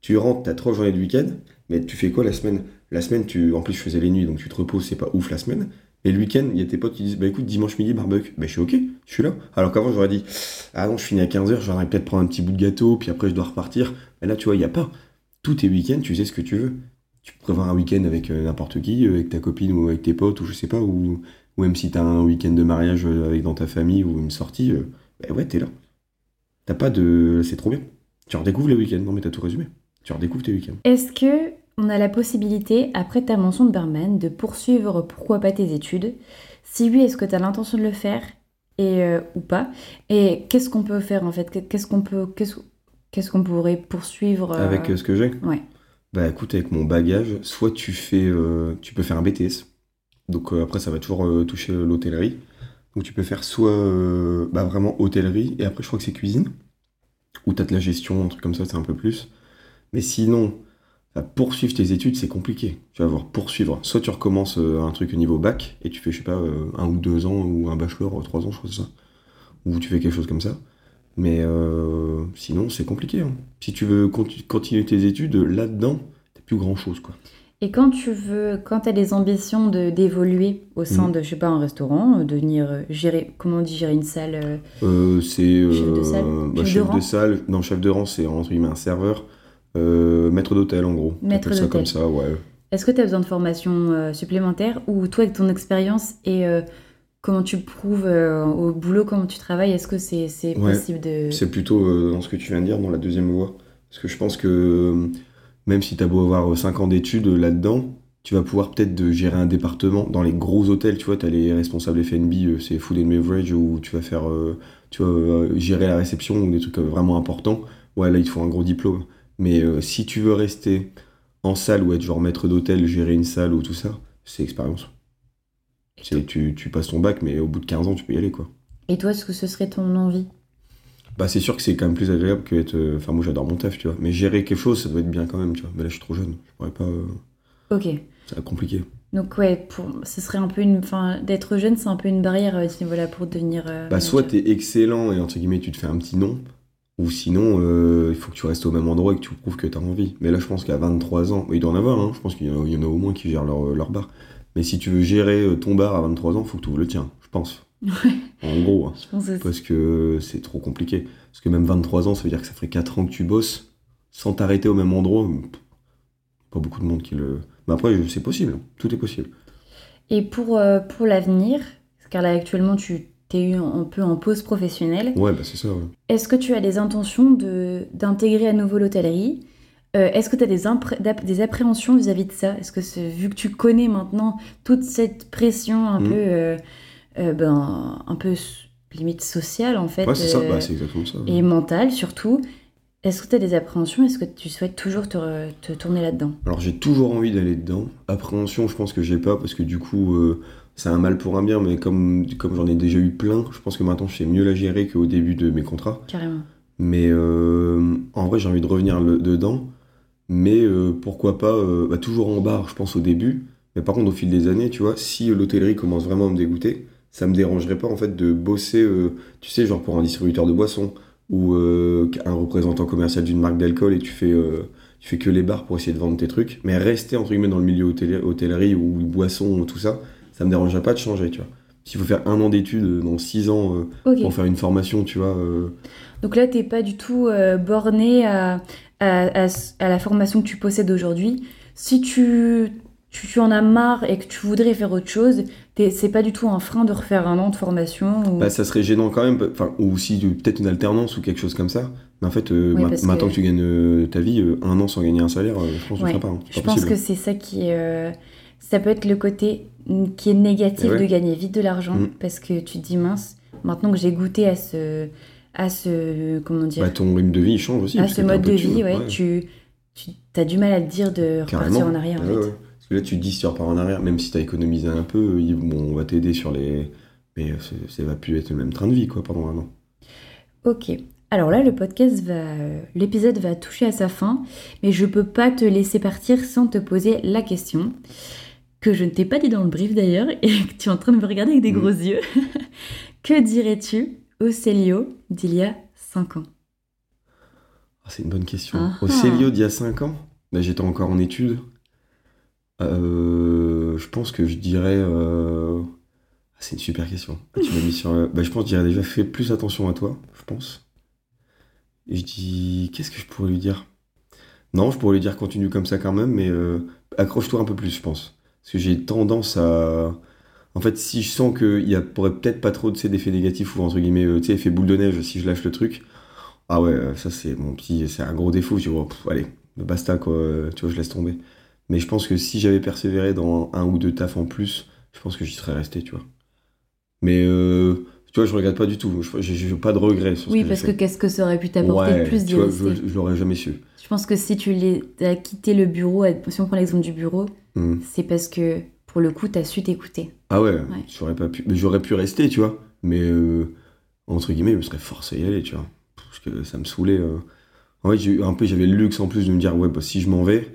tu rentres, t'as trois journées de week-end, mais tu fais quoi la semaine? La semaine, tu, en plus je faisais les nuits, donc tu te reposes, c'est pas ouf la semaine. Et le week-end, il y a tes potes qui disent, bah écoute, dimanche midi, barbecue. Bah je suis ok, je suis là. Alors qu'avant, j'aurais dit, ah non, je finis à 15h, j'aurais peut-être prendre un petit bout de gâteau, puis après je dois repartir. Mais là, tu vois, il y a pas. Tous tes week-ends, tu sais ce que tu veux. Tu peux prévoir un week-end avec euh, n'importe qui, euh, avec ta copine ou avec tes potes, ou je sais pas, ou, même si t'as un week-end de mariage euh, avec dans ta famille ou une sortie, bah ouais, t'es là. T'as pas de. C'est trop bien. Tu redécouvres les week-ends. Non, mais t'as tout résumé. Tu redécouvres tes week-ends. Est-ce que on a la possibilité, après ta mention de barman, de poursuivre pourquoi pas tes études Si oui, est-ce que tu as l'intention de le faire? Et, euh, ou pas? Et qu'est-ce qu'on peut faire en fait? Qu'est-ce qu'on peut, qu'est-ce, qu'est-ce qu'on pourrait poursuivre euh, Avec euh, ce que j'ai? Ouais. Bah écoute, avec mon bagage, soit tu fais, tu peux faire un BTS. Donc après, ça va toujours toucher l'hôtellerie. Donc tu peux faire soit bah, vraiment hôtellerie, et après je crois que c'est cuisine. Ou t'as de la gestion, un truc comme ça, c'est un peu plus. Mais sinon, poursuivre tes études, c'est compliqué. Tu vas voir, poursuivre. Soit tu recommences euh, un truc au niveau bac, et tu fais, je sais pas, euh, un ou deux ans, ou un bachelor, euh, trois ans, je crois que c'est ça. Ou tu fais quelque chose comme ça. Mais euh, sinon, c'est compliqué. hein. Si tu veux conti- continuer tes études, là-dedans, t'as plus grand-chose, quoi. Et quand tu veux, quand as des ambitions de, d'évoluer au sein Mhm. de, je sais pas, un restaurant, de venir euh, gérer, comment on dit, gérer une salle euh, c'est Chef de salle? bah, Chef de salle. Non, chef de rang, c'est entre guillemets un serveur. Euh, maître d'hôtel, en gros. Maître T'appelles ça d'hôtel. comme ça, ouais. Est-ce que tu as besoin de formation euh, supplémentaire ou toi, avec ton expérience et euh, comment tu prouves au boulot, comment tu travailles, est-ce que c'est Ouais. possible de... C'est plutôt dans ce que tu viens de dire, dans la deuxième voie. Parce que je pense que même si t'as beau avoir 5 ans d'études là-dedans, tu vas pouvoir peut-être gérer un département. Dans les gros hôtels, tu vois, t'as les responsables FNB, c'est Food and Beverage, où tu vas faire, tu vas euh, gérer la réception ou des trucs vraiment importants. Ouais, là, il te faut un gros diplôme. Mais euh, si tu veux rester en salle ou être genre maître d'hôtel, gérer une salle ou tout ça, c'est expérience. C'est, tu, tu passes ton bac, mais au bout de 15 ans, tu peux y aller, quoi. Et toi, est-ce que ce serait ton envie? Bah, c'est sûr que c'est quand même plus agréable que être. euh, Enfin, moi, j'adore mon taf, tu vois. Mais gérer quelque chose, ça doit être bien quand même, tu vois. Mais là, je suis trop jeune. Je pourrais pas. euh, Ok. Être compliqué. Donc ouais, pour, ce serait un peu une, enfin, d'être jeune, c'est un peu une barrière à ce niveau-là pour devenir. euh, Bah, soit t'es excellent et entre guillemets tu te fais un petit nom, ou sinon euh, il faut que tu restes au même endroit et que tu prouves que t'as envie. Mais là je pense qu'à 23 ans, il doit en avoir, hein, je pense qu'il y, en a- il y en a au moins qui gèrent leur, leur bar. Mais si tu veux gérer euh, ton bar à 23 ans, faut que tu ouvres le tien, je pense. Ouais, En gros, hein. je pense aussi. parce que c'est trop compliqué. Parce que même 23 ans, ça veut dire que ça ferait 4 ans que tu bosses sans t'arrêter au même endroit. Pas beaucoup de monde qui le. Mais après, c'est possible, tout est possible. Et pour, euh, pour l'avenir, car là actuellement tu t'es eu un peu en pause professionnelle, Ouais, bah c'est ça. ouais. est-ce que tu as des intentions de, d'intégrer à nouveau l'hôtellerie? Euh, Est-ce que tu as des, des appréhensions vis-à-vis de ça? Est-ce que c'est- vu que tu connais maintenant toute cette pression un Mhm. peu, euh, euh, ben, un peu limite sociale en fait, Ouais, c'est ça, bah, c'est exactement ça. et mentale surtout, est-ce que tu as des appréhensions? Est-ce que tu souhaites toujours te, tourner là-dedans? Alors j'ai toujours envie d'aller dedans. Appréhension, je pense que j'ai pas parce que du coup, euh, c'est un mal pour un bien, mais comme, comme j'en ai déjà eu plein, je pense que maintenant je sais mieux la gérer qu'au début de mes contrats. Carrément. Mais euh, en vrai, j'ai envie de revenir le- dedans. Mais euh, pourquoi pas, euh, bah, toujours en bar, je pense, au début. Mais par contre, au fil des années, tu vois, si l'hôtellerie commence vraiment à me dégoûter, ça me dérangerait pas, en fait, de bosser, tu sais, genre pour un distributeur de boissons ou un représentant commercial d'une marque d'alcool et tu fais, tu fais que les bars pour essayer de vendre tes trucs. Mais rester, entre guillemets, dans le milieu hôtellerie, hôtellerie ou boisson, tout ça, ça me dérangerait pas de changer, tu vois. S'il faut faire un an d'études euh, dans six ans euh, pour faire une formation, tu vois. euh, Donc là, t'es pas du tout borné à, à, à s- à la formation que tu possèdes aujourd'hui. Si tu, tu, tu en as marre et que tu voudrais faire autre chose, t'es- c'est pas du tout un frein de refaire un an de formation. Ou... Bah, ça serait gênant quand même, enfin, ou si peut-être une alternance ou quelque chose comme ça. Mais en fait, euh, Oui, ma- parce maintenant que- que tu gagnes ta vie, un an sans gagner un salaire, je pense que Ouais. sera pas. hein. Je pense que c'est ça qui est. ça peut être le côté qui est négatif Eh ouais. de gagner vite de l'argent Mm. parce que tu te dis mince, maintenant que j'ai goûté à ce. à ce. comment dire. Bah, ton rythme de vie il change aussi. à ce mode de vie, ouais, tu, tu as du mal à te dire de repartir en arrière en fait. Parce que là, tu te dis si tu repars en arrière, même si tu as économisé un peu, bon, on va t'aider sur les. Mais ça va plus être le même train de vie, quoi, pendant un an. Ok. Alors là, le podcast va, l'épisode va toucher à sa fin, mais je peux pas te laisser partir sans te poser la question que je ne t'ai pas dit dans le brief d'ailleurs et que tu es en train de me regarder avec des Mm. gros yeux. que dirais-tu au Célio d'il y a 5 ans? Ah, c'est une bonne question. Ah Au. Célio d'il y a 5 ans, j'étais encore en études. Euh, je pense que je dirais. euh, ah, c'est une super question. Ah, tu m'as mis sur. Bah, je pense que je dirais déjà fais plus attention à toi, je pense. Et je dis. Qu'est-ce que je pourrais lui dire? Non, je pourrais lui dire continue comme ça quand même, mais euh, accroche-toi un peu plus, je pense. Parce que j'ai tendance à. En fait, si je sens qu'il y a peut-être pas trop de ces d'effets négatifs ou entre guillemets, euh, tu sais, effet boule de neige si je lâche le truc, ah ouais, euh, ça c'est mon petit, c'est un gros défaut. Je dis, oh, pff, allez, basta quoi, euh, tu vois, je laisse tomber. Mais je pense que si j'avais persévéré dans un ou deux tafs en plus, je pense que j'y serais resté, tu vois. Mais euh, tu vois, je regrette pas du tout. Je- J'ai pas de regrets sur ce Oui, que parce que qu'est-ce que ça aurait pu t'apporter Ouais, de plus tu d'y vois, rester je, je l'aurais jamais su. Je pense que si tu as quitté le bureau, si on prend l'exemple du bureau, Hmm. c'est parce que pour le coup, tu as su t'écouter. Ah ouais, j'aurais pas pu, j'aurais pu rester, tu vois. Mais euh, entre guillemets, je me serais forcé à y aller, tu vois, parce que ça me saoulait. euh. En fait, j'ai un peu, j'avais le luxe en plus de me dire, ouais, bah, si je m'en vais,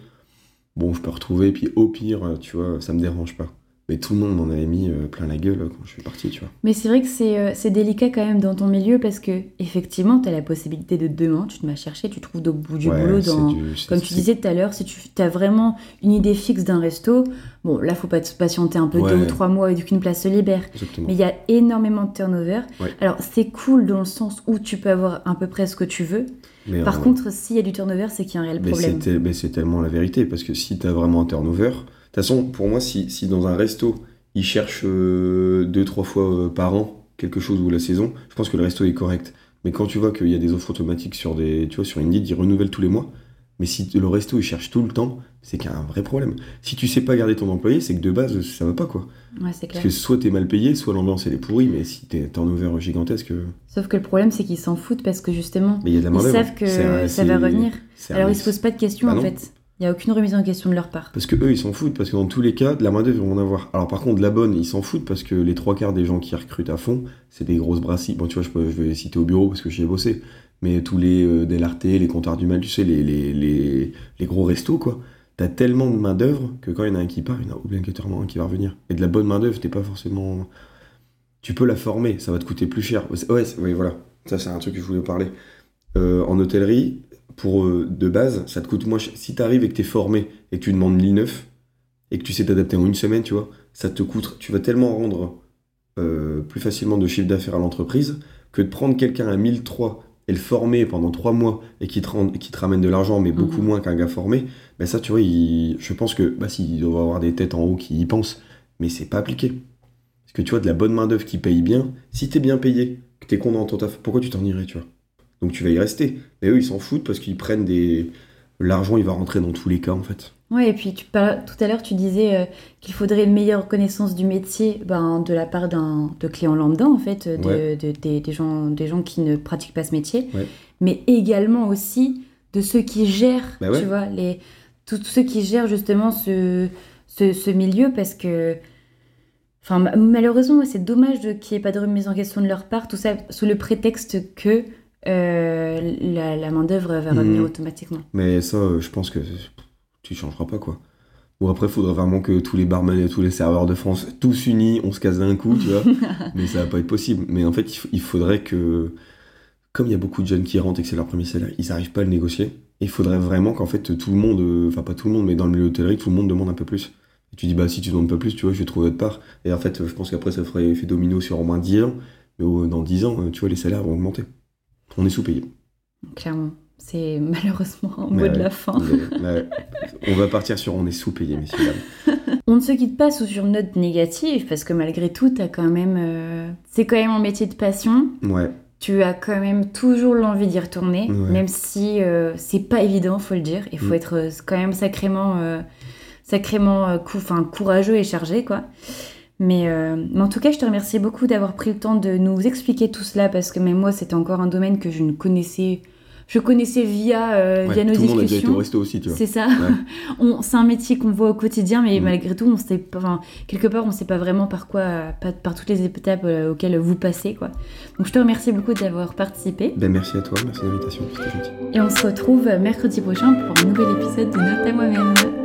bon, je peux retrouver, puis au pire, tu vois, ça me dérange pas. Mais tout le monde m'en avait mis euh, plein la gueule quand je suis parti, tu vois. Mais c'est vrai que c'est euh, délicat quand même dans ton milieu parce que effectivement, tu as la possibilité de demain, tu te mets chercher, tu trouves au bout du Ouais, boulot. Dans... du- Comme tu disais tout à l'heure, si tu as vraiment une idée fixe d'un resto, bon, là, faut pas te patienter un peu Ouais. deux ou trois mois et qu'une place se libère. Exactement. Mais il y a énormément de turnover. Ouais. Alors, c'est cool dans le sens où tu peux avoir à peu près ce que tu veux. Mais, Par euh, contre, s'il y a du turnover, c'est qu'il y a un réel Mais problème. c'est tellement la vérité, parce que si tu as vraiment un turnover, toute façon, pour moi, si, si dans un resto, ils cherchent euh, deux, trois fois euh, par an quelque chose ou la saison, je pense que le resto est correct. Mais quand tu vois qu'il y a des offres automatiques sur des, tu vois, sur Indeed, ils renouvellent tous les mois, mais si le resto il cherche tout le temps, c'est qu'il y a un vrai problème. Si tu sais pas garder ton employé, c'est que de base, ça va pas quoi. Ouais, c'est clair. Parce que soit t'es mal payé, soit l'ambiance elle est pourrie, mais si t'es turnover gigantesque, euh, Sauf que le problème, c'est qu'ils s'en foutent parce que justement, mais il y a de la ils savent que C'est un- ça va revenir. Alors, ils se posent pas de questions Bah en fait. Il n'y a aucune remise en question de leur part. Parce que eux, ils s'en foutent, parce que dans tous les cas, de la main-d'œuvre, ils vont en avoir. Alors par contre, de la bonne, ils s'en foutent, parce que les trois quarts des gens qui recrutent à fond, c'est des grosses brasseries. Bon, tu vois, je, vais citer au bureau parce que j'y ai bossé. Mais tous les euh, les comptoirs du mal, tu sais, les, les, les, les gros restos, quoi. t'as tellement de main-d'œuvre que quand il y en a un qui part, il y en a obligatoirement un qui va revenir. Et de la bonne main-d'œuvre, t'es pas forcément. Tu peux la former, ça va te coûter plus cher. Ouais, oui, voilà. Ça, c'est un truc que je voulais parler. Euh, en hôtellerie, pour euh, de base, ça te coûte moins cher. Si t'arrives et que t'es formé et que tu demandes 1009 et que tu sais t'adapter en une semaine, tu vois, ça te coûte. Tu vas tellement rendre euh, plus facilement de chiffre d'affaires à l'entreprise que de prendre quelqu'un à 1003 et le former pendant trois mois et qui te, qui te ramène de l'argent, mais beaucoup Mhm. moins qu'un gars formé, ben ça, tu vois, il- je pense que bah, s'il doit avoir des têtes en haut qui y pensent, mais c'est pas appliqué. Parce que tu vois, de la bonne main-d'œuvre qui paye bien, si t'es bien payé, que t'es content dans ton taf, pourquoi tu t'en irais, tu vois? Donc tu vas y rester. Mais eux, ils s'en foutent parce qu'ils prennent des. L'argent, il va rentrer dans tous les cas, en fait. Ouais, et puis tu parles, tout à l'heure, tu disais euh, qu'il faudrait une meilleure connaissance du métier ben, de la part d'un de clients lambda, en fait, de, Ouais. de- des- des gens, des gens qui ne pratiquent pas ce métier, Ouais. mais également aussi de ceux qui gèrent, Bah ouais. tu vois, les, tous ceux qui gèrent justement ce, ce, ce milieu, parce que, enfin, ma- malheureusement, c'est dommage qu'il n'y ait pas de remise en question de leur part, tout ça sous le prétexte que euh, la, la main-d'œuvre va revenir Mhm. automatiquement. Mais ça, euh, je pense que tu changeras pas, quoi. Ou après, il faudrait vraiment que tous les barman et tous les serveurs de France, tous unis, on se casse d'un coup, tu vois. mais ça va pas être possible. Mais en fait, il, faudrait que, comme il y a beaucoup de jeunes qui rentrent et que c'est leur premier salaire, ils n'arrivent pas à le négocier. Il faudrait vraiment qu'en fait, tout le monde, euh, enfin pas tout le monde, mais dans le milieu hôtellerie, tout le monde demande un peu plus. Et tu dis, bah si tu demandes pas plus, tu vois, je vais trouver autre part. Et en fait, je pense qu'après, ça ferait effet domino sur au moins 10 ans. Mais dans 10 ans, tu vois, les salaires vont augmenter. On est sous-payé. Clairement. C'est malheureusement un mot Ouais, de la fin. Mais, ouais, on va partir sur on est sous-payé, messieurs. dames. On ne se quitte pas sous une note négative parce que malgré tout, t'as quand même, euh, c'est quand même un métier de passion. Ouais. Tu as quand même toujours l'envie d'y retourner, Ouais. même si euh, c'est pas évident, faut le dire. Il faut Mm. être euh, quand même sacrément, euh, sacrément cou- enfin, courageux et chargé, quoi. Mais, euh, mais en tout cas, je te remercie beaucoup d'avoir pris le temps de nous expliquer tout cela parce que même moi, c'était encore un domaine que je ne connaissais. Je connaissais via, euh, Ouais, via nos tout le monde a déjà été discussions. au resto aussi, tu vois. C'est ça. Ouais. C'est un métier qu'on voit au quotidien, mais Mm. malgré tout, on sait pas, enfin, quelque part, on sait pas vraiment par quoi, par, par toutes les étapes euh, auxquelles vous passez, quoi. Donc, je te remercie beaucoup d'avoir participé, Ben, merci à toi, merci de l'invitation, c'était gentil. et on se retrouve mercredi prochain pour un nouvel épisode de Note à moi-même.